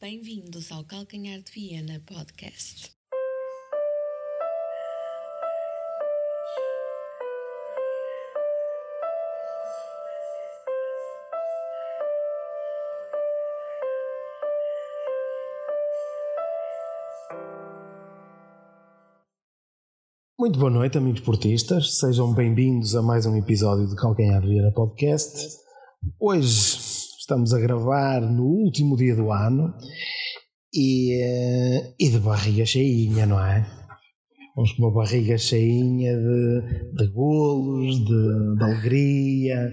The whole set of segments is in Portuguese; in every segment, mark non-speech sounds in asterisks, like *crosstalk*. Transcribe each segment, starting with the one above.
Bem-vindos ao Calcanhar de Viena Podcast. Muito boa noite, amigos portistas. Sejam bem-vindos a mais um episódio de Calcanhar de Viena Podcast. Hoje estamos a gravar no último dia do ano e, eh, e de barriga cheinha, não é? Vamos com uma barriga cheinha de, de golos, de, de alegria,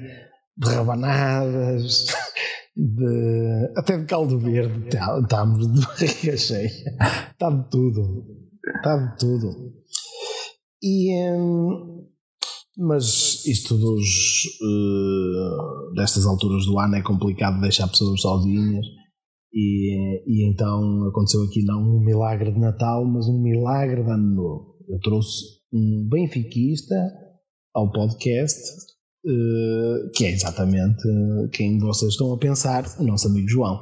de rabanadas, *laughs* de, até de caldo verde. Tá, estamos de barriga cheia. Está de tudo. Está de tudo. E, hum, mas isto dos, uh, destas alturas do ano é complicado deixar pessoas sozinhas. E, e então aconteceu aqui não um milagre de Natal, mas um milagre de Ano Novo. Eu trouxe um benfiquista ao podcast, uh, que é exatamente quem vocês estão a pensar, o nosso amigo João.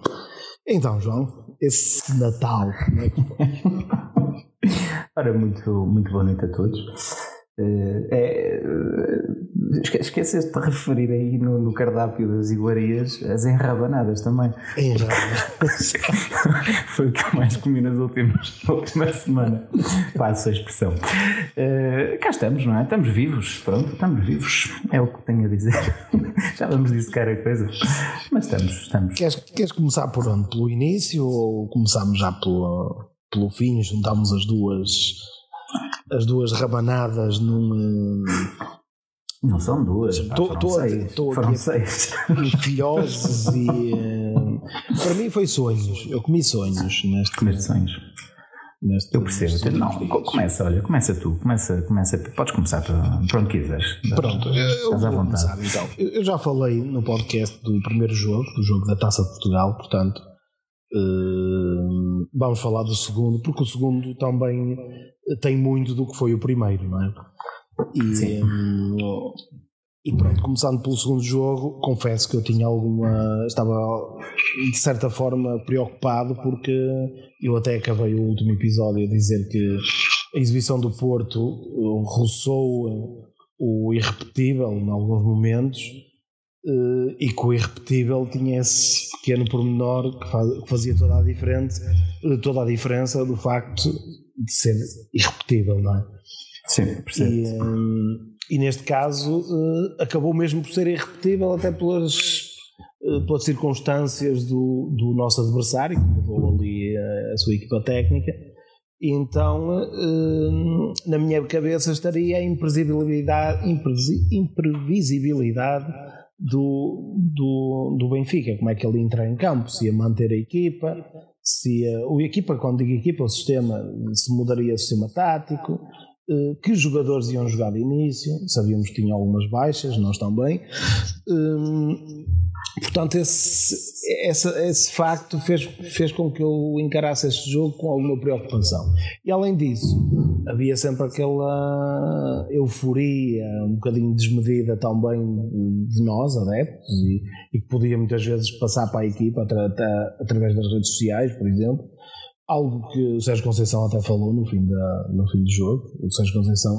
Então, João, esse Natal, como é que? *laughs* Ora, muito, muito boa noite a todos. Uh, é, uh, esqueceste de referir aí no, no, cardápio das iguarias as enrabanadas também. Enrabanadas. *laughs* Foi o que eu mais comi nas últimas, na última semana. Passo a expressão. Uh, cá estamos, não é? Estamos vivos, pronto, estamos vivos. É o que tenho a dizer. *laughs* Já vamos dissecar a coisa. Mas estamos, estamos. Queres, queres começar por onde? Pelo início ou começamos já pelo, pelo fim? Juntámos as duas as duas rabanadas num. Não são duas, seis. Filhosos *laughs* e. Uh, para mim foi sonhos. Eu comi sonhos neste. Comeste sonhos. Neste, eu percebo. Não, começa, olha, começa tu. Começa, começa, podes começar para, para onde quiseres. Pronto, eu, eu vou começar então. Eu já falei no podcast do primeiro jogo, do jogo da Taça de Portugal, portanto. Uh, vamos falar do segundo, porque o segundo também tem muito do que foi o primeiro, não é? E, hum, e pronto, começando pelo segundo jogo, confesso que eu tinha alguma. estava de certa forma preocupado, porque eu até acabei o último episódio a dizer que a exibição do Porto uh, roçou o irrepetível em alguns momentos. Uh, e que o irrepetível tinha esse pequeno pormenor que fazia toda a, diferente, toda a diferença do facto de ser irrepetível, não é? Sim, percebo. E, um, e neste caso uh, acabou mesmo por ser irrepetível até pelas, uh, pelas circunstâncias do, do nosso adversário, que mudou ali a, a sua equipa técnica. E então, na minha cabeça estaria a imprevisibilidade, imprevisibilidade do, do, do Benfica, como é que ele entra em campo, se ia manter a equipa, se a, o equipa, quando digo equipa, o sistema, se mudaria o sistema tático, que jogadores iam jogar de início, sabíamos que tinha algumas baixas, nós também. Hum, portanto, esse, esse, esse facto fez, fez com que eu encarasse este jogo com alguma preocupação. E além disso, havia sempre aquela euforia um bocadinho desmedida também de nós, adeptos, e, e que podia muitas vezes passar para a equipa através das redes sociais, por exemplo algo que o Sérgio Conceição até falou no fim, da, no fim do jogo. O Sérgio Conceição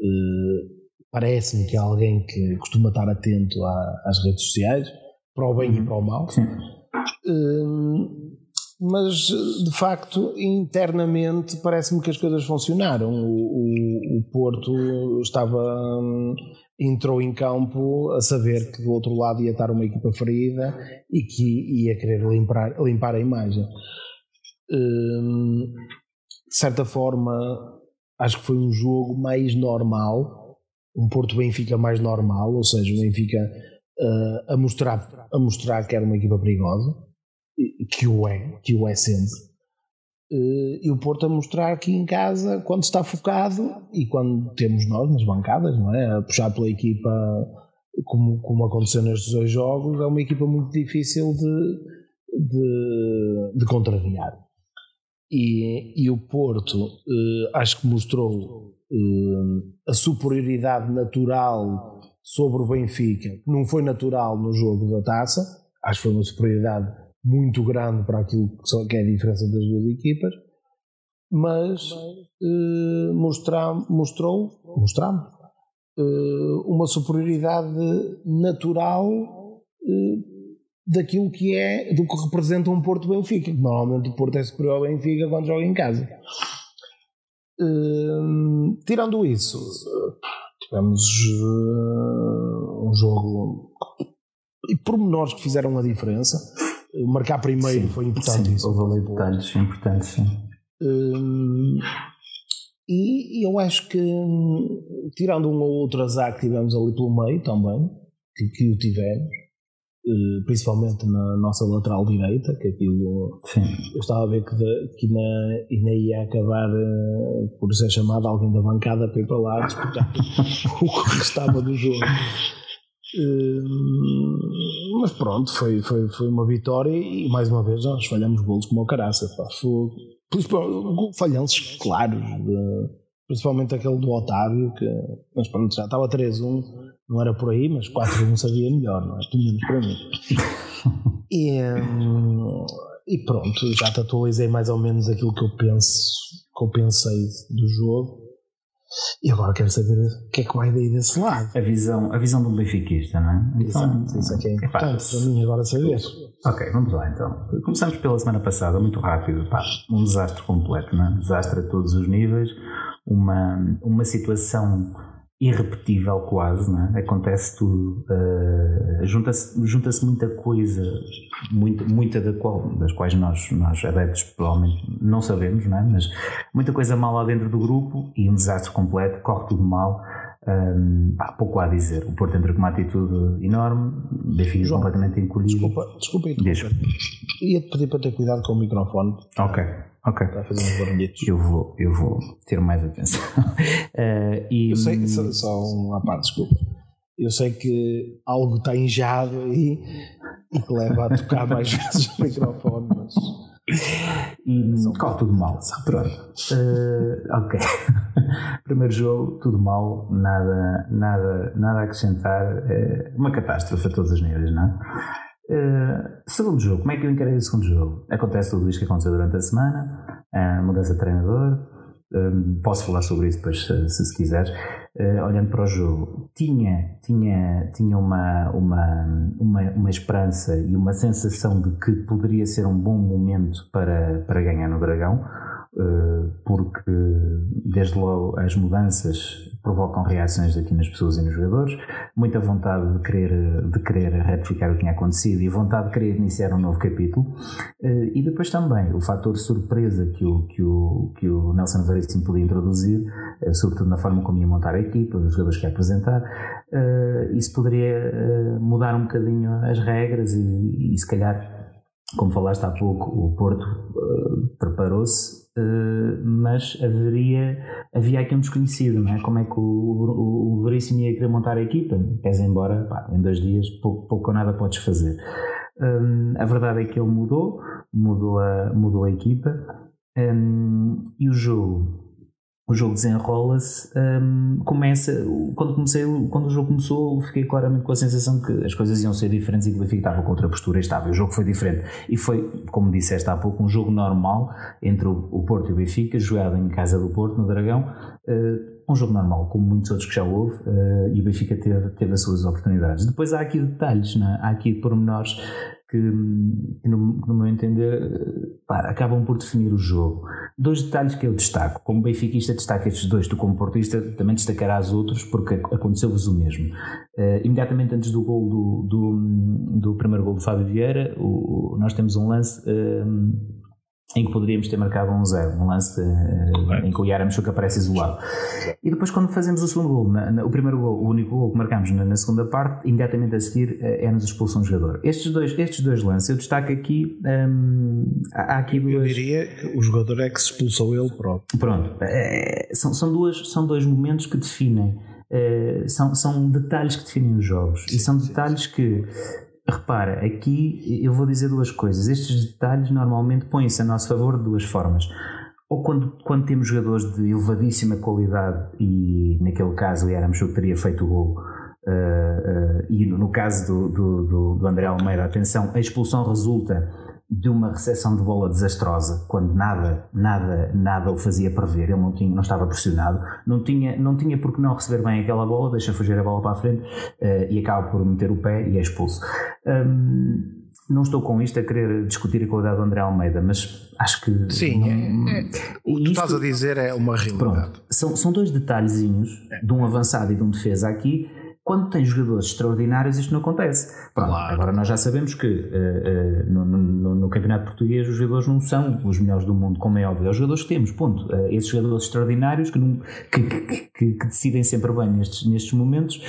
eh, parece-me que é alguém que costuma estar atento à, às redes sociais, para o bem uhum. e para o mal. Eh, mas de facto, internamente, parece-me que as coisas funcionaram. O, o, o Porto estava. entrou em campo a saber que do outro lado ia estar uma equipa ferida e que ia querer limpar, limpar a imagem. Hum, de certa forma, acho que foi um jogo mais normal, um Porto Benfica mais normal, ou seja, o Benfica uh, a, mostrar, a mostrar que era uma equipa perigosa, que o é, que o é sempre. Uh, e o Porto a mostrar aqui em casa quando está focado e quando temos nós nas bancadas, não é? A puxar pela equipa como, como aconteceu nestes dois jogos, é uma equipa muito difícil de, de, de contrariar. E, e o Porto eh, acho que mostrou eh, a superioridade natural sobre o Benfica, que não foi natural no jogo da taça, acho que foi uma superioridade muito grande para aquilo que, só, que é a diferença das duas equipas, mas eh, mostrou, mostramos, eh, uma superioridade natural daquilo que é, do que representa um Porto Benfica. Normalmente o Porto é superior ao Benfica quando joga em casa. Uh, tirando isso, tivemos uh, um jogo e pormenores que fizeram a diferença. Marcar primeiro Sim, foi importante. Sim, isso. houve ali detalhes importantes, sim. Uh, e eu acho que, tirando um ou outro azar que tivemos ali pelo meio também, que, que o tivemos, principalmente na nossa lateral direita, que aquilo Sim. eu estava a ver que, de, que ainda, ainda ia acabar uh, por ser chamado alguém da bancada para ir para lá disputar *laughs* o que restava do jogo. Uh, mas pronto, foi, foi, foi uma vitória e mais uma vez nós falhamos golos como o caraça. Pá, foi, falhanços claros, de, principalmente aquele do Otávio, que mas pronto, já estava 3-1, não era por aí, mas 4-1 sabia melhor, não é? Pelo menos para mim. *laughs* E, e pronto, já te atualizei mais ou menos aquilo que eu penso, que eu pensei do jogo. E agora quero saber o que é que vai daí desse lado. A visão, a visão do benfiquista, não é? Então, Exato, isso é que é importante para mim agora saber. Ok, vamos lá então. Começamos pela semana passada, muito rápido. Pá, um desastre completo, não é? Desastre a todos os níveis. Uma, uma situação irrepetível quase, não é? acontece tudo, uh, junta-se junta muita coisa, muita, muita da qual, das quais nós, nós adeptos provavelmente não sabemos, não é? mas muita coisa mal lá dentro do grupo e um desastre completo, corre tudo mal. Um, pá, pouco há a dizer. O Porto entra com uma atitude enorme, Benfica completamente encolhido. Desculpa, desculpa, desculpa. Ia-te pedir para ter cuidado com o microfone. Ok. Ok. Está a fazer uns barulhetos. Eu vou, eu vou ter mais atenção. uh, *laughs* e, eu sei, só, só uma parte, desculpa. Eu sei que algo está injado aí e que leva a tocar *laughs* mais vezes o microfone, mas. E corre tudo mal. Pronto. Uh, ok. *laughs* Primeiro jogo, tudo mal, nada, nada, nada a acrescentar. Uh, uma catástrofe a todos os níveis, não é? Uh, segundo jogo, como é que eu encarei o segundo jogo? Acontece tudo isto que aconteceu durante a semana, uh, mudança de treinador, uh, posso falar sobre isso depois se, se quiseres. olhando para o jogo, tinha, tinha, tinha uma, uma, uma, uma, esperança e uma sensação de que poderia ser um bom momento para, para ganhar no Dragão, porque desde logo as mudanças provocam reações aqui nas pessoas e nos jogadores, muita vontade de querer, de querer retificar o que tinha acontecido e vontade de querer iniciar um novo capítulo. Eh, e depois também o fator surpresa que o, que o, que o Nelson Veríssimo podia introduzir, eh, sobretudo na forma como ia montar a equipa, os jogadores que ia apresentar, eh, isso poderia mudar um bocadinho as regras e, e se calhar como falaste há pouco, o Porto preparou-se Uh, mas haveria, havia aqui um desconhecido, não é? Como é que o, o, o Veríssimo ia querer montar a equipa? Queres embora, pá, em dois dias, pouco, pouco ou nada podes fazer. Um, a verdade é que ele mudou, mudou a, mudou a equipa um, e o jogo o jogo desenrola-se, um, começa, quando comecei, quando o jogo começou, fiquei claramente com a sensação que as coisas iam ser diferentes e que o Benfica estava com outra postura estável. O jogo foi diferente e foi, como disseste há pouco, um jogo normal entre o, Porto e o Benfica, jogado em casa do Porto, no Dragão. Uh, um jogo normal, como muitos outros que já houve, uh, e o Benfica teve, teve as suas oportunidades. Depois há aqui detalhes, é? há aqui pormenores que, que no, no, meu entender, pá, acabam por definir o jogo. Dois detalhes que eu destaco. Como benfiquista, destaco estes dois. Tu, como portista, também destacarás outros, porque aconteceu-vos o mesmo. Uh, imediatamente antes do gol do, do, do, primeiro gol do Fábio Vieira, o, nós temos um lance. Uh, em que poderíamos ter marcado um zero, um lance uh, em que o Yaramchuk aparece isolado. E depois, quando fazemos o segundo gol, na, na, o primeiro gol, o único gol que marcamos na, na segunda parte, imediatamente a seguir uh, é-nos expulsão do jogador. Estes dois, estes dois lances, eu destaco aqui. Um, ehm, há, aqui duas... Eu diria que o jogador é que se expulsou ele próprio. Pronto, é, são, são, duas, são dois momentos que definem. Uh, são, são detalhes que definem os jogos sim, e são detalhes sim. que Repara, aqui eu vou dizer duas coisas. Estes detalhes normalmente põem-se a nosso favor de duas formas. Ou quando, quando temos jogadores de elevadíssima qualidade, e naquele caso o Yaramchuk teria feito o gol, uh, uh, e no, no caso do, do, do, do, André Almeida, atenção, a expulsão resulta de uma recepção de bola desastrosa, quando nada, nada, nada o fazia prever, ele não, tinha, não estava pressionado, não tinha, não tinha por que não receber bem aquela bola, deixa fugir a bola para a frente uh, e acaba por meter o pé e é expulso. Um, não estou com isto a querer discutir a qualidade do André Almeida, mas acho que. Sim, não, é, é, o que tu estás a dizer é uma realidade. Pronto, são, são dois detalhezinhos de um avançado e de um defesa aqui quando tem jogadores extraordinários, isto não acontece. Pronto, claro. Agora, nós já sabemos que uh, uh, no, no, no, Campeonato Português os jogadores não são os melhores do mundo, como é óbvio. É os jogadores que temos, ponto. Uh, esses jogadores extraordinários que, não, que, que, que, que, decidem sempre bem nestes, nestes momentos,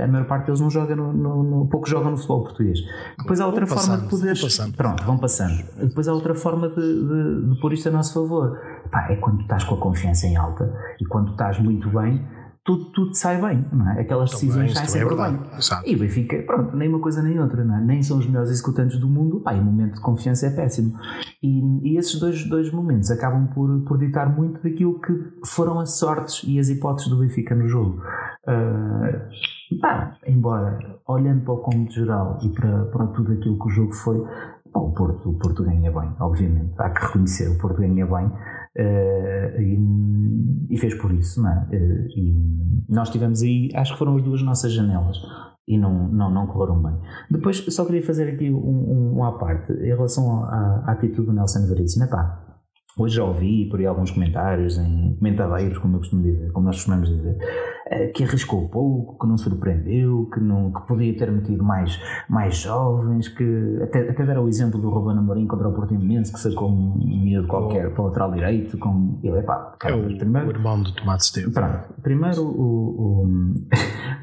a maior parte deles não joga no, no, pouco jogam no futebol português. Depois há outra vão forma passando, de poder. Pronto, vão passando. Depois há outra forma de, de, de pôr isto a nosso favor. Pá, é quando estás com a confiança em alta e quando estás muito bem tudo, tudo sai bem, não é? Aquelas decisões saem é sempre é bem. Exato. E o Benfica, pronto, nem uma coisa nem outra, não é? Nem são os melhores executantes do mundo, pá, e o momento de confiança é péssimo. E, e esses dois, dois momentos acabam por, por ditar muito daquilo que foram as sortes e as hipóteses do Benfica no jogo. Uh, pá, embora, olhando para o cômodo geral e para, para tudo aquilo que o jogo foi, pá, o, Porto, o Porto ganha bem, obviamente. Há que reconhecer, o Porto ganha bem. Uh, e, fez por isso, é? Uh, e nós tivemos aí, acho que foram as duas nossas janelas e não, não, não correram bem. Depois, só queria fazer aqui um, um, um à parte em relação à, à atitude do Nelson Veríssimo. Pá, Hoje já ouvi por aí alguns comentários, em comentadeiros, como eu costumo dizer, como nós costumamos dizer, eh, que arriscou pouco, que não surpreendeu, que, não, que podia ter metido mais, mais jovens, que até, até deram o exemplo do Ruben Amorim contra o Portimonense, que sacou um miúdo qualquer para o lateral direito, com ele, epá, cara, é o, primeiro, o irmão do Tomate Estevam. Pronto, primeiro o, o,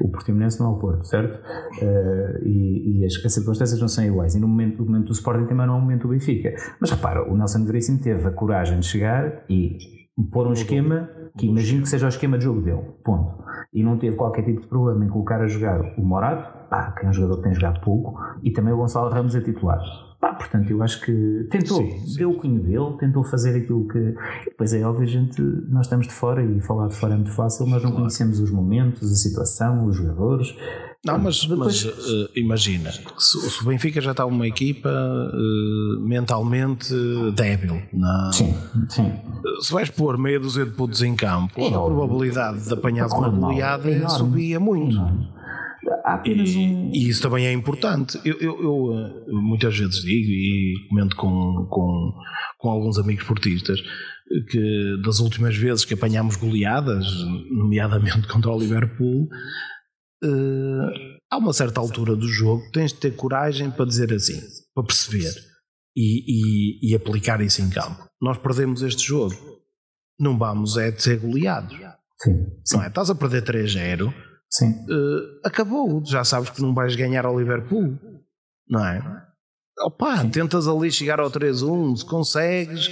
*laughs* o Portimonense não é o Porto, certo? Uh, e, e as, as, circunstâncias não são iguais, e no momento, no momento do Sporting também não é o momento do Benfica. Mas repara, o Nelson Veríssimo teve a coragem de chegar e pôr um esquema que imagino que seja o esquema de jogo dele, ponto. E não teve qualquer tipo de problema em colocar a jogar o Morato, pá, que é um jogador que tem jogado pouco, e também o Gonçalo Ramos a titular. Pá, portanto, eu acho que tentou, sim, sim. deu o cunho dele, tentou fazer aquilo que. E depois é óbvio, gente, nós estamos de fora e falar de fora é muito fácil, nós não claro. conhecemos os momentos, a situação, os jogadores. Não, mas, Depois... mas uh, imagina, se, se, o Benfica já está uma equipa uh, mentalmente débil, não? Sim, sim. se vais pôr meia dúzia de pontos em campo, é a probabilidade de apanhar uma goleada é subia muito. Há apenas e, um... e isso também é importante. Eu, eu, eu, eh, muitas vezes digo e comento com, com, com alguns amigos portistas que das últimas vezes que apanhámos goleadas, nomeadamente *laughs* contra o Liverpool, uh, há uma certa altura do jogo tens de ter coragem para dizer assim, para perceber e, e, e aplicar isso em campo. Nós perdemos este jogo, não vamos é de ser goleados. Sim, sim. Não é? Estás a perder 3-0, sim. Uh, acabou, já sabes que não vais ganhar ao Liverpool, não é? Opa, sim. tentas ali chegar ao 3-1, se consegues,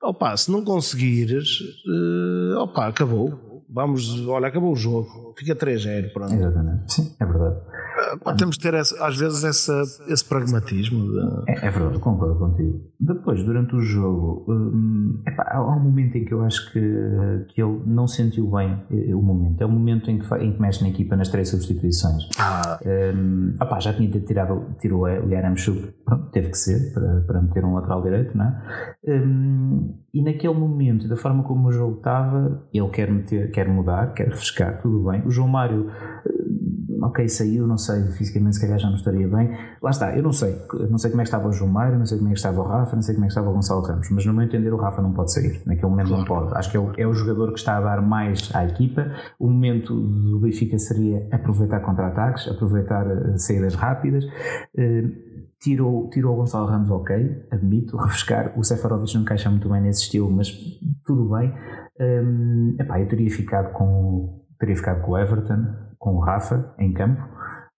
opa, se não conseguires, uh, opa, acabou vamos, olha, acabou o jogo, fica 3-0. Pronto. Exatamente, sim, é verdade. Temos de ter essa, às vezes essa, esse pragmatismo. De... É, é, verdade, concordo contigo. Depois, durante o jogo, hum, epá, há um momento em que eu acho que, que ele não sentiu bem eh, o momento. É o momento em que, em que mexe na equipa nas três substituições. Ah. Hum, epá, já tinha tirado tirou o Yaramchuk, teve que ser para, para meter um lateral direito, não é? Hum, e naquele momento, da forma como o jogo estava, ele quer, meter, quer mudar, quer refrescar, tudo bem. O João Mário, ok, saiu, não sei, fisicamente se calhar já não estaria bem. Lá está, eu não sei, não sei como é que estava o João Mário, não sei como é que estava o Rafa, não sei como é que estava o Gonçalo Ramos, mas no meu entender o Rafa não pode sair, naquele momento claro. não pode. Acho que é o, é o jogador que está a dar mais à equipa. O momento do Benfica seria aproveitar contra-ataques, aproveitar eh, saídas rápidas. Uh, Tirou, tirou o Gonçalo Ramos, ok, admito. *laughs* Refrescar, o Sefarovic não encaixa muito bem nesse estilo, mas tudo bem. Um, epá, eu teria ficado com teria ficado com o Everton, com o Rafa em campo.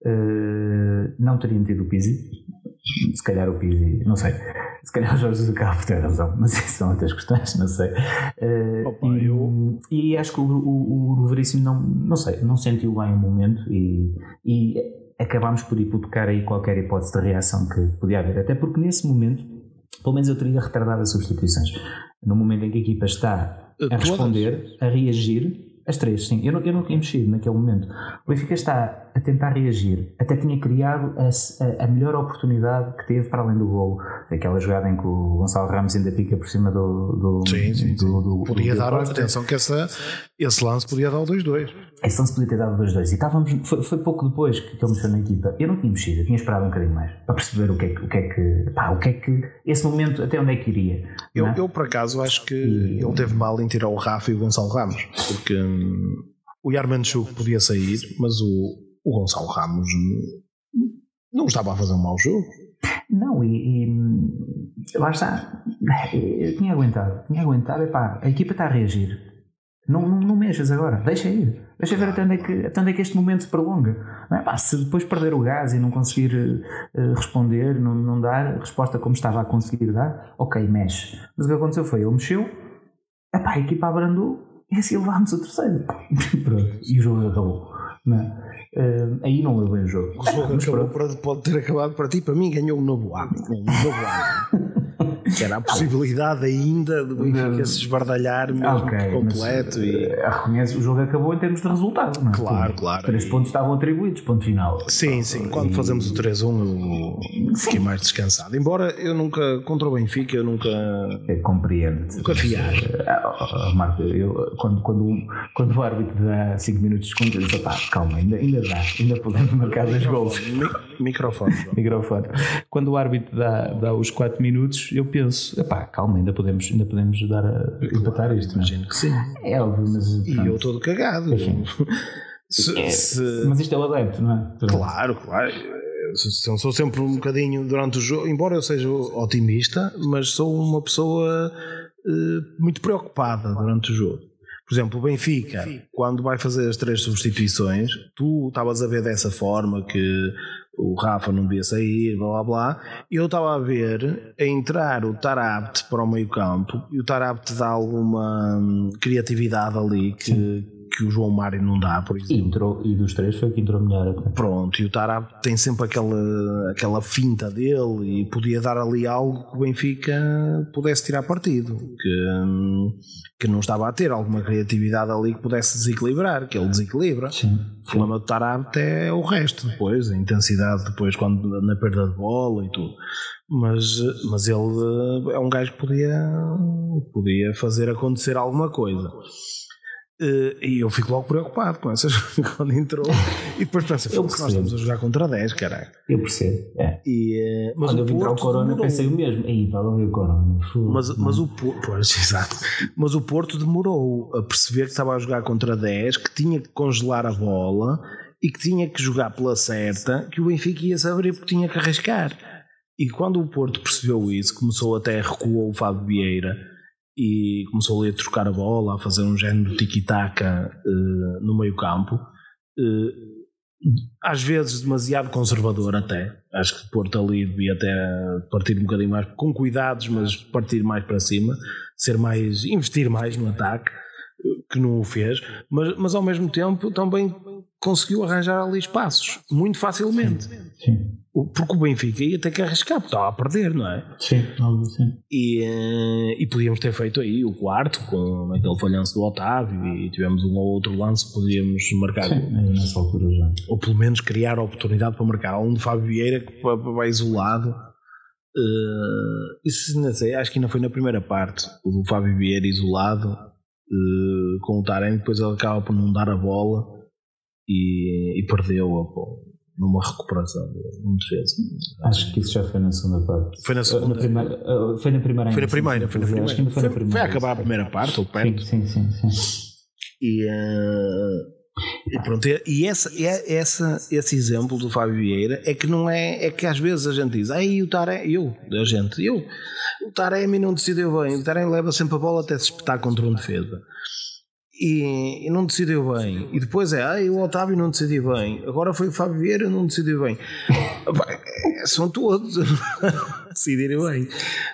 Uh, não teria metido o Pizzi. Se calhar o Pizzi, não sei. Se calhar o Jorge acaba por ter razão, mas isso são outras questões, não sei. Uh, Opa, e, eu... e acho que o, o, o Veríssimo não, não sei, não sentiu bem o momento e, e acabámos por hipotecar aí qualquer hipótese de reação que podia haver. Até porque nesse momento, pelo menos eu teria retardado as substituições. No momento em que a equipa está a responder, a reagir, as três, sim. Eu não, eu não tinha mexido naquele momento. O Benfica está a tentar reagir. Até tinha criado a, a, melhor oportunidade que teve para além do golo. Aquela jogada em que o Gonçalo Ramos ainda pica por cima do. do sim, sim, do, do, do podia dar, atenção que essa, esse lance podia dar o 2-2. Esse lance podia ter dado o 2-2. E estávamos, foi, foi, pouco depois que ele mexeu na equipa. Eu não tinha mexido, eu tinha esperado um bocadinho mais para perceber o que é que. O que, é que, pá, o que, é que esse momento, até onde é que iria. Eu, é? eu por acaso, acho que e, ele teve mal em tirar o Rafa e o Gonçalo Ramos, porque. Hum, o Yarmanchuk podia sair, mas o, o Gonçalo Ramos não estava a fazer um mau jogo. Não, e, e lá está. Eu tinha aguentado, tinha aguentado. Epá, a equipa está a reagir. Não, não, não mexas agora, deixa ir. Deixa ver até onde é que, até onde é que este momento se prolonga. É? Pá, se depois perder o gás e não conseguir uh, responder, não, não dar resposta como estava a conseguir dar, ok, mexe. Mas o que aconteceu foi, ele mexeu, epá, a equipa abrandou e assim levámos o terceiro. *laughs* Pronto, e o jogo acabou. Não uh, aí não levei o jogo. O jogo acabou, pode, ter acabado para ti, para mim ganhou um novo hábito. Um novo hábito. *laughs* que era a possibilidade ainda do Benfica se esbardalhar mesmo okay, completo. Mas, e... Eh, reconhece, o jogo acabou em termos de resultado, não é? Claro, claro. Três pontos estavam atribuídos, ponto final. Sim, sim. Quando e... fazemos o 3-1 eu fiquei mais descansado. Embora eu nunca, contra o Benfica, eu nunca. Eu compreendo. Nunca fiar. Uh, Marco, eu, quando, quando, quando o árbitro dá 5 minutos de desconto, eu disse, pá, calma, ainda, ainda dá, ainda podemos marcar dois gols. Microfone. Microfone. Quando o árbitro dá, dá os 4 minutos, eu penso, epá, calma, ainda podemos, ainda podemos dar a empatar isto. É? Imagino que sim. É óbvio, mas. E pronto. eu todo cagado. Enfim. Se, é, se... Mas isto é o adepto, não é? Claro, claro. Eu sou sempre um bocadinho durante o jogo, embora eu seja otimista, mas sou uma pessoa uh, muito preocupada durante o jogo. Por exemplo, o Benfica, quando vai fazer as três substituições, tu estavas a ver dessa forma que o Rafa não devia sair, blá blá blá. Eu estava a ver a entrar o Tarabt para o meio campo e o Tarabt dá alguma hum, criatividade ali que que o João Mário não dá, por exemplo. E, entrou, e dos três foi que entrou melhor. Pronto, e o Tarab tem sempre aquela, aquela finta dele e podia dar ali algo que o Benfica pudesse tirar partido, que, que não estava a ter alguma criatividade ali que pudesse desequilibrar, que ele desequilibra. Sim, o problema do Tarab é o resto depois, a intensidade depois quando na perda de bola e tudo. Mas, mas ele é um gajo que podia, podia fazer acontecer alguma coisa. Uh, e eu fico logo preocupado com essas *laughs* quando entrou. E depois pensa, eu nós estamos a jogar contra 10, caralho. Eu percebo. É. E, uh, mas quando eu vim para o Corona, demorou. pensei o mesmo. Aí, para ver o Corona. Mas, mas, o Porto, pois, *laughs* exato. mas o Porto demorou a perceber que estava a jogar contra 10, que tinha que congelar a bola e que tinha que jogar pela certa, que o Benfica ia se abrir porque tinha que arriscar. E quando o Porto percebeu isso, começou até a recuar o Fábio Vieira e começou ali a trocar a bola, a fazer um género de tiki-taka uh, no meio campo. Uh, às vezes demasiado conservador até. Acho que Porto ali devia até partir um bocadinho mais, com cuidados, mas partir mais para cima, ser mais, investir mais no ataque, que não o fez, mas, mas ao mesmo tempo também conseguiu arranjar ali espaços, muito facilmente. Sim. sim. Porque o Benfica ia ter que arriscar, porque estava a perder, não é? Sim, óbvio, sim. E, eh, e podíamos ter feito aí o quarto com aquele falhanço do Otávio e tivemos um ou outro lance podíamos marcar. Sim, nessa altura já. Ou pelo menos criar a oportunidade para marcar. Um de Fábio Vieira que vai isolado. Uh, isso não sei, acho que ainda foi na primeira parte. O do Fábio Vieira isolado uh, com o Taremi, depois ele acaba por não dar a bola e, e perdeu-a numa recuperação, num defesa. Acho que isso já foi na segunda parte. Foi na segunda. Na primeira, uh, foi na primeira. Foi na primeira, foi na primeira. Acho que ainda foi, na primeira. Foi a acabar a primeira parte, ou perto. Sim, sim, sim. sim. E, uh, e pronto, e essa, é, essa, esse exemplo do Fábio Vieira é que não é, é que às vezes a gente diz, aí o Taremi, eu, a gente, eu, o Taremi não decidiu bem, o Taremi leva sempre a bola até se espetar contra um defesa e, e, não decidiu bem. E depois é, ah, o Otávio não decidiu bem. Agora foi o Fábio Vieira não decidiu bem. É, são todos *laughs* decidirem bem.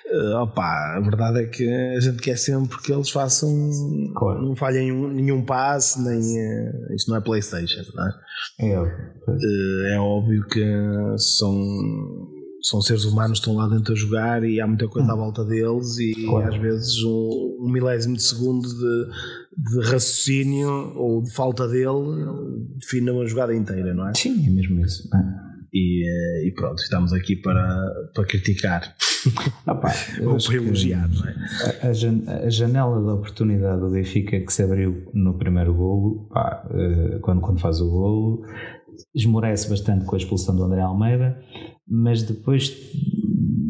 Uh, opa, a verdade é que a gente quer sempre que eles façam. Claro. Não falhem um, nenhum passe, nem. Uh, isto não é PlayStation, não é? É óbvio. Uh, é óbvio que são são seres humanos que estão lá dentro a jogar e há muita coisa à volta deles e claro. às vezes um, um, milésimo de segundo de, de raciocínio ou de falta dele define uma jogada inteira, não é? Sim, é mesmo isso. É. E, eh, e, pronto, estamos aqui para, para criticar *laughs* Opa, ou para elogiar, não é? A, a, janela da oportunidade do Benfica que se abriu no primeiro golo, pá, eh, quando, quando faz o golo, esmorece bastante com a expulsão do André Almeida, mas depois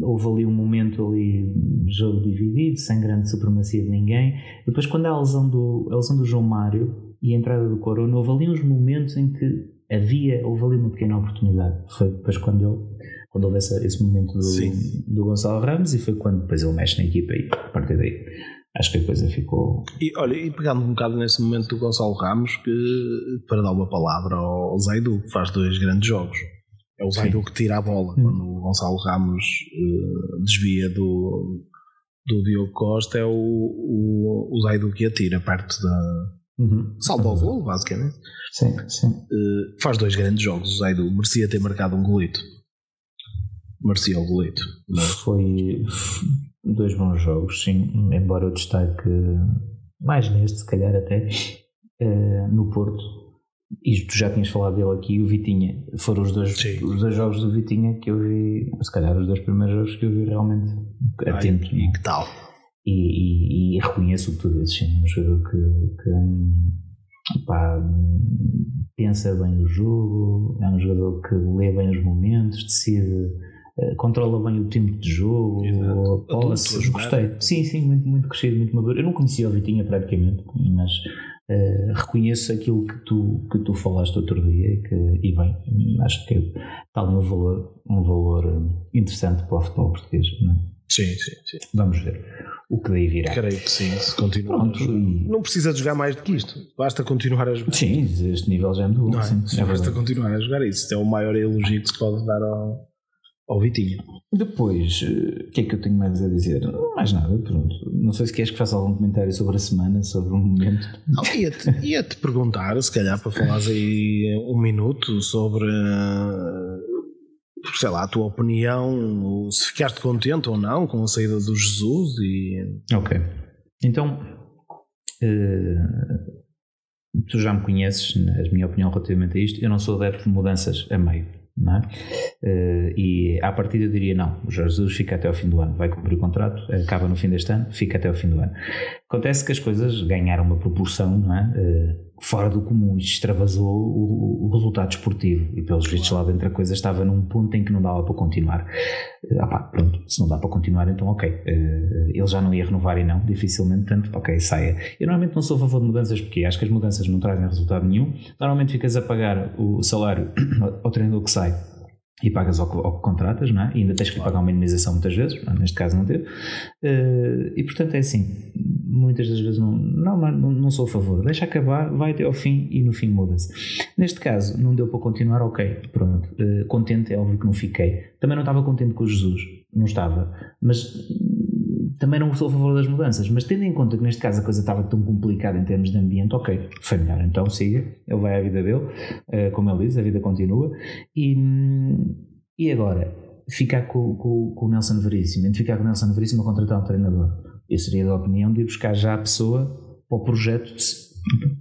houve ali um momento ali jogo dividido, sem grande supremacia de ninguém. Depois quando há a lesão do, a lesão do João Mário e a entrada do Corona, houve ali uns momentos em que havia, houve ali uma pequena oportunidade. Foi depois quando ele quando houve esse, esse momento do, do Gonçalo Ramos e foi quando depois ele mexe na equipa e a partir daí acho que a coisa ficou. E olha, e pegando um bocado nesse momento do Gonçalo Ramos, que para dar uma palavra ao Zaidu, que faz dois grandes jogos. É o Zaidu que tira a bola hum. quando o Gonçalo Ramos uh, desvia do, do Diogo Costa, é o, o, o Zaidu que atira perto da. Uhum. Salva o gol, basicamente. Sim, sim. Uh, faz dois grandes jogos. O Zaidu merecia ter marcado um golito. Merecia o golito. Mas... Foi dois bons jogos, sim. Embora eu destaque mais neste, se calhar até, uh, no Porto e tu já tinhas falado dele aqui, o Vitinha. Foram os dois, os dois jogos do Vitinha que eu vi, se calhar os dois primeiros jogos que eu vi realmente atento. Ai, e que tal? E, e, e, reconheço o que tu dizes, sim, um jogador que, que pá, pensa bem o jogo, é um jogador que lê bem os momentos, decide, eh, controla bem o tempo de jogo. Posse, gostei. Sim, sim, muito, muito crescido, muito maduro. Eu não conhecia o Vitinha praticamente, mas Uh, reconheço aquilo que tu, que tu falaste outro dia e, que, e bem, acho que está ali um valor, um valor eh, interessante para o futebol português. Não, é? sim, sim, sim. Vamos ver o que daí virá. Creio que sim, se continuar. Pronto, e... Não precisa de jogar mais do que isto, basta continuar a jogar. Sim, este nível já é muito bom. É? Sim, é basta continuar a jogar isso. É o maior elogio que se pode dar ao, ao Vitinho. Depois, eh, o que é que eu tenho mais a dizer? Mais nada, pronto. Não sei se queres que faça algum comentário sobre a semana, sobre um momento. Ia-te ia -te perguntar, se calhar, para falares aí um minuto sobre, sei lá, a tua opinião, se ficaste contente ou não com a saída do Jesus e... Ok. Então, uh, tu já me conheces, a minha opinião relativamente a isto, eu não sou adepto de mudanças a meio. É? Uh, e à partida eu diria não, o Jorge Jesus fica até ao fim do ano, vai cumprir o contrato, acaba no fim deste ano, fica até ao fim do ano. Acontece que as coisas ganharam uma proporção não é? Uh, fora do comum, extravasou o, o, resultado esportivo e pelos vistos lá dentro a coisa estava num ponto em que não dava para continuar. Uh, ah pá, pronto, se não dá para continuar então ok, ele já não ia renovar e não, dificilmente, tanto ok, saia. Eu normalmente não sou a favor de mudanças porque acho que as mudanças não trazem resultado nenhum, normalmente ficas a pagar o salário *coughs* ao treinador que sai e pagas ao, ao que contratas, não é? E ainda tens que pagar uma indemnização muitas vezes, neste caso não teve. Uh, e portanto é assim, muitas das vezes não, não, não, não sou a favor, deixa acabar, vai até ao fim e no fim muda-se. Neste caso, não deu para continuar, ok, pronto, uh, contente, é óbvio que não fiquei. Também não estava contente com o Jesus, não estava, mas também não sou a favor das mudanças, mas tendo em conta que neste caso a coisa estava tão complicada em termos de ambiente, ok, foi melhor, então siga, ele vai à vida dele, uh, como ele diz, a vida continua. E, e agora, ficar com, com, com o Nelson Veríssimo, ficar com o Nelson Veríssimo a contratar um treinador. Eu seria da opinião de ir buscar já a pessoa para o projeto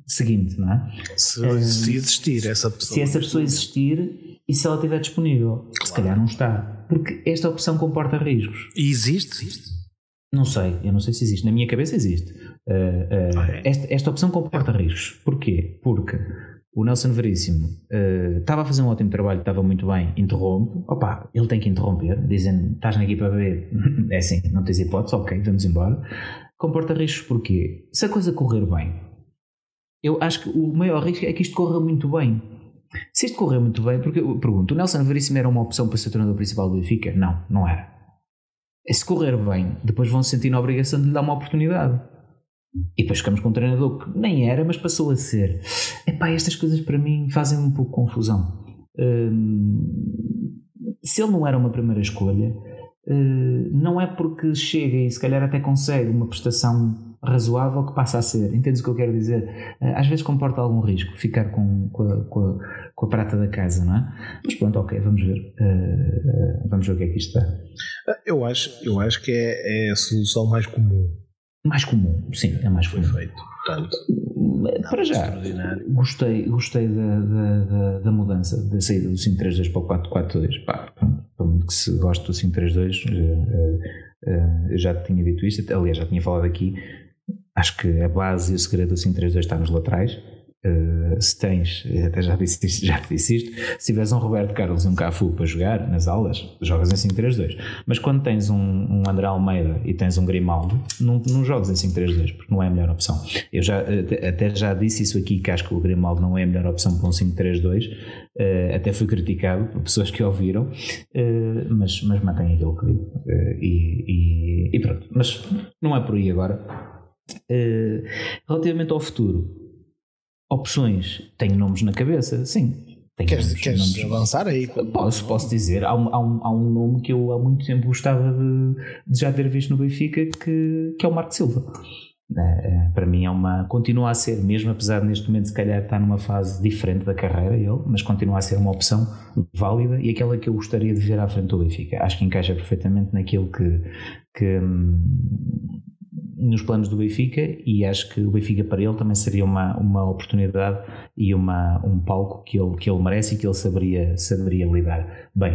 seguinte, não é? Se, se existir essa pessoa. Se essa pessoa existir e se ela estiver disponível. Claro. Se calhar não está. Porque esta opção comporta riscos. E existe? Existe. Não sei, eu não sei se existe. Na minha cabeça existe. Uh, uh, é? esta, esta opção comporta riscos. Porquê? Porque o Nelson Veríssimo uh, estava a fazer um ótimo trabalho, estava muito bem, interrompe. Opa, ele tem que interromper, dizendo: estás aqui para *laughs* ver. é assim, não tens hipótese, ok, vamos embora. Comporta riscos porquê? Se a coisa correr bem, eu acho que o maior risco é que isto corra muito bem. Se isto correr muito bem, porque eu pergunto: o Nelson Veríssimo era uma opção para ser treinador principal do Benfica? Não, não era. É se correr bem, depois vão se sentir na obrigação de lhe dar uma oportunidade. E depois ficamos com um treinador que nem era, mas passou a ser. Epá, estas coisas para mim fazem um pouco confusão. Hum, se ele não era uma primeira escolha, hum, não é porque chega e se calhar até consegue uma prestação razoável que passa a ser. Entendes o que eu quero dizer? Eh, às vezes comporta algum risco ficar com, com, a, com, a, com a prata da casa, não é? Mas pronto, ok, vamos ver. Uh, vamos ver o que é que isto está. Eu acho, eu acho que é, é a solução mais comum. Mais comum, sim, é mais comum. Perfeito. Portanto, para já, gostei, gostei da, da, da, da, mudança, da saída do 5-3-2 para o 4-4-2. Pá, para muito que se goste do 5-3-2, eh, eh, eu já tinha dito isto, aliás, já tinha falado aqui. Acho que a base e o segredo do 5-3-2 está nos laterais Uh, se tens, até já disse, já disse isto, se tiveres um Roberto Carlos e um Cafu para jogar nas aulas, jogas em 5-3-2. Mas quando tens um, um, André Almeida e tens um Grimaldo, não, não jogas em 5-3-2, porque não é a melhor opção. Eu já, até já disse isso aqui, que acho que o Grimaldo não é a melhor opção para um 5-3-2. Uh, eh, até fui criticado por pessoas que ouviram, uh, mas, mas mantém aquilo que digo. E, e, pronto, mas não é por aí agora. Relativamente ao futuro, opções. Tenho nomes na cabeça, sim. Tenho queres, nomes, queres nomes. avançar aí? Posso, posso dizer. Há um, há, um, há um nome que eu há muito tempo gostava de, de já ter visto no Benfica, que, que é o Marco Silva. É, é, para mim é uma continua a ser mesmo apesar de neste momento se calhar estar numa fase diferente da carreira ele mas continua a ser uma opção válida e aquela que eu gostaria de ver à frente do Benfica acho que encaixa perfeitamente naquilo que, que hum, nos planos do Benfica e acho que o Benfica para ele também seria uma, uma oportunidade e uma, um palco que ele, que ele merece e que ele saberia, saberia lidar bem.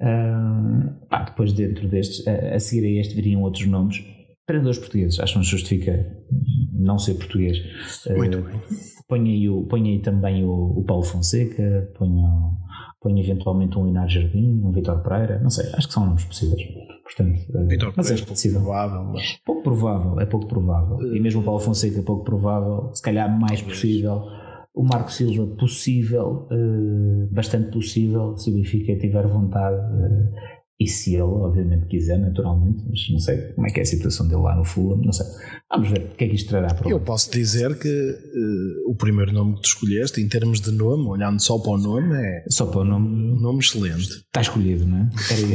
Uh, pá, depois dentro destes, a, a, seguir a este viriam outros nomes. Treinadores portugueses, acho que não justifica não ser português. Muito uh, bem. Ponho aí, o, ponho aí também o, o Paulo Fonseca, ponho, ponho eventualmente um Inar Jardim, um Vitor Pereira, não sei, acho que são nomes possíveis. Portanto, eh, Vitor mas é pouco provável. Mas... Pouco provável, é pouco provável. Uh, e mesmo o Paulo Fonseca é pouco provável, se calhar mais possível. O Marco Silva, possível, uh, bastante possível, se o Benfica tiver vontade. Uh, e se ele, obviamente, quiser, naturalmente, mas não sei como é que é a situação dele lá no Fulham, não sei. Vamos ver o que é que isto trará para Eu posso dizer que uh, o primeiro nome que tu escolheste, em termos de nome, olhando só para o nome, é. Só para o nome. Um nome excelente. Está escolhido, não é?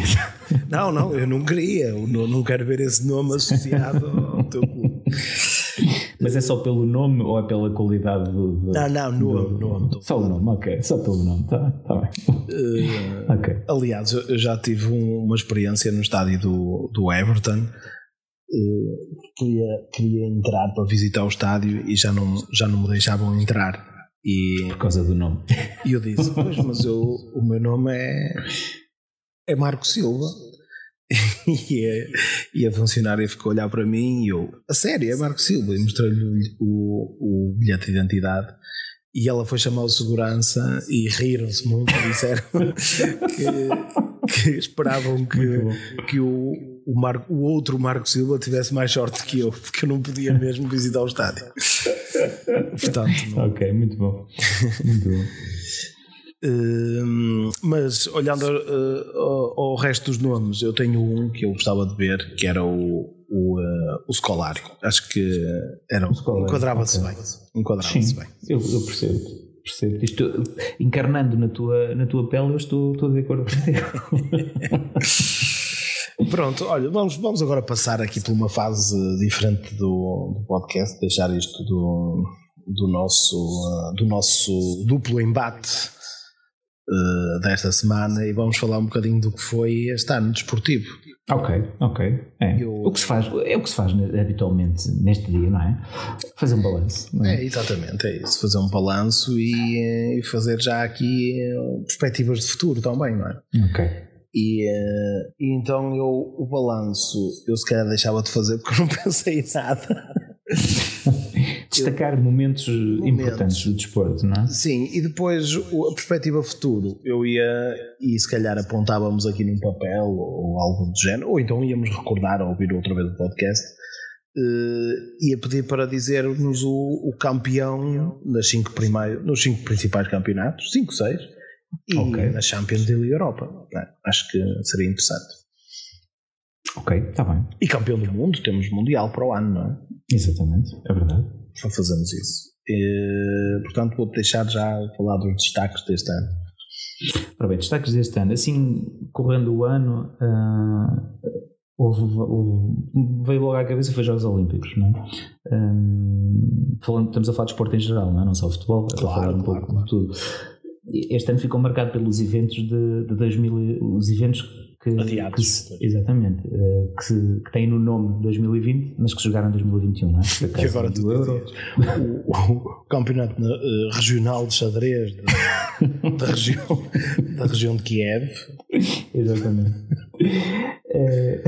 *laughs* não, não, eu não queria. Eu não quero ver esse nome associado ao teu clube. *laughs* *laughs* Mas é só pelo nome ou é pela qualidade do. do não, não, nome, do, nome. Só o nome, ok. Só pelo nome, tá, tá bem. Uh, okay. Aliás, eu já tive um, uma experiência no estádio do, do Everton. Uh, queria, queria entrar para visitar o estádio e já não, já não me deixavam entrar. E, Por causa do nome. E eu disse: Pois, mas eu, o meu nome é, é Marco Silva. *laughs* e, a, e a funcionária ficou a olhar para mim e eu, a sério, é Marco Silva, e mostrei-lhe o, o bilhete de identidade. E ela foi chamar o segurança e riram-se muito e disseram *laughs* que, que, esperavam que, que o, o, Marco, o outro Marco Silva tivesse mais sorte que eu, porque eu não podia mesmo visitar o estádio. Portanto, não... Ok, muito bom. Muito bom. Uh, mas olhando uh, ao, ao, resto dos nomes, eu tenho um que eu gostava de ver, que era o, o, uh, o Scolari. Acho que era enquadrava-se okay. bem. Enquadrava-se bem. Eu, eu percebo. percebo. Isto, encarnando na tua, na tua pele, eu estou, estou de acordo contigo. *laughs* Pronto, olha, vamos, vamos agora passar aqui por uma fase diferente do, do podcast, deixar isto do, do, nosso, do nosso duplo embate uh, desta semana e vamos falar um bocadinho do que foi este ano desportivo. Ok, ok. É. Eu, o que se faz, é o que se faz habitualmente neste dia, não é? Fazer um balanço. É? é? exatamente, é isso. Fazer um balanço e, eh, e fazer já aqui eh, perspectivas de futuro também, não é? Ok. E, e, então eu o balanço eu se calhar deixava de fazer porque eu não *laughs* pensei em nada *laughs* destacar momentos, momentos, importantes do desporto, não é? Sim, e depois a perspectiva futuro. Eu ia, e se calhar apontávamos aqui num papel ou algo do género, ou então íamos recordar ou ouvir outra vez o podcast. Uh, ia pedir para dizer-nos o, o, campeão nas cinco primeiros, nos cinco principais campeonatos, 5, 6, e okay. na Champions League Europa. É? Acho que seria interessante. Ok, está bem. E campeão do mundo, temos Mundial para o ano, não é? Exatamente, é verdade. Fazemos isso. E, portanto, vou deixar já falar dos destaques deste ano. Ora bem, destaques deste ano. Assim, correndo o ano, uh, houve, houve, veio logo à cabeça foi Jogos Olímpicos, não é? Uh, falando, estamos a falar de esporte em geral, não é? Não só futebol, é claro, falar um claro, pouco claro. de tudo. Este ano ficou marcado pelos eventos de, de 2000, os eventos que, Adiados. que se- exatamente, eh, que, que têm no nome 2020, mas que jogaram em 2021, não é? *laughs* Que agora do Euro. o, o campeonato eh, regional de xadrez da, da região, da região de Kiev. Exatamente. Eh,